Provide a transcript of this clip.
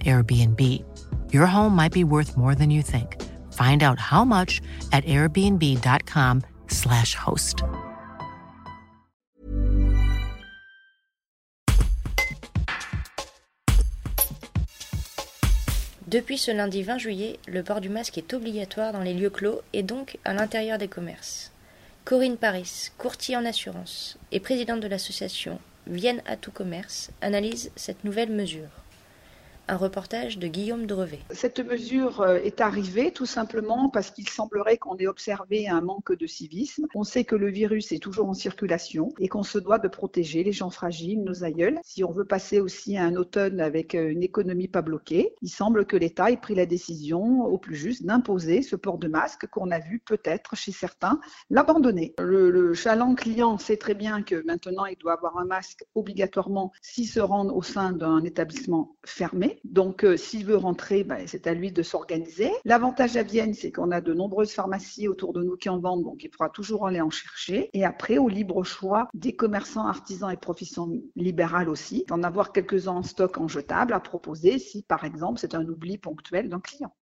Airbnb. Your home might be worth more than you think. Find out how much at airbnb.com/slash host. Depuis ce lundi 20 juillet, le port du masque est obligatoire dans les lieux clos et donc à l'intérieur des commerces. Corinne Paris, courtier en assurance et présidente de l'association Vienne à tout commerce, analyse cette nouvelle mesure. Un reportage de Guillaume Drevet. Cette mesure euh, est arrivée tout simplement parce qu'il semblerait qu'on ait observé un manque de civisme. On sait que le virus est toujours en circulation et qu'on se doit de protéger les gens fragiles, nos aïeuls. Si on veut passer aussi à un automne avec euh, une économie pas bloquée, il semble que l'État ait pris la décision au plus juste d'imposer ce port de masque qu'on a vu peut-être chez certains l'abandonner. Le, le chaland client sait très bien que maintenant il doit avoir un masque obligatoirement s'il se rend au sein d'un établissement fermé. Donc, euh, s'il veut rentrer, ben, c'est à lui de s'organiser. L'avantage à Vienne, c'est qu'on a de nombreuses pharmacies autour de nous qui en vendent, donc il pourra toujours aller en chercher. Et après, au libre choix des commerçants, artisans et professions libérales aussi, d'en avoir quelques-uns en stock en jetable à proposer si, par exemple, c'est un oubli ponctuel d'un client.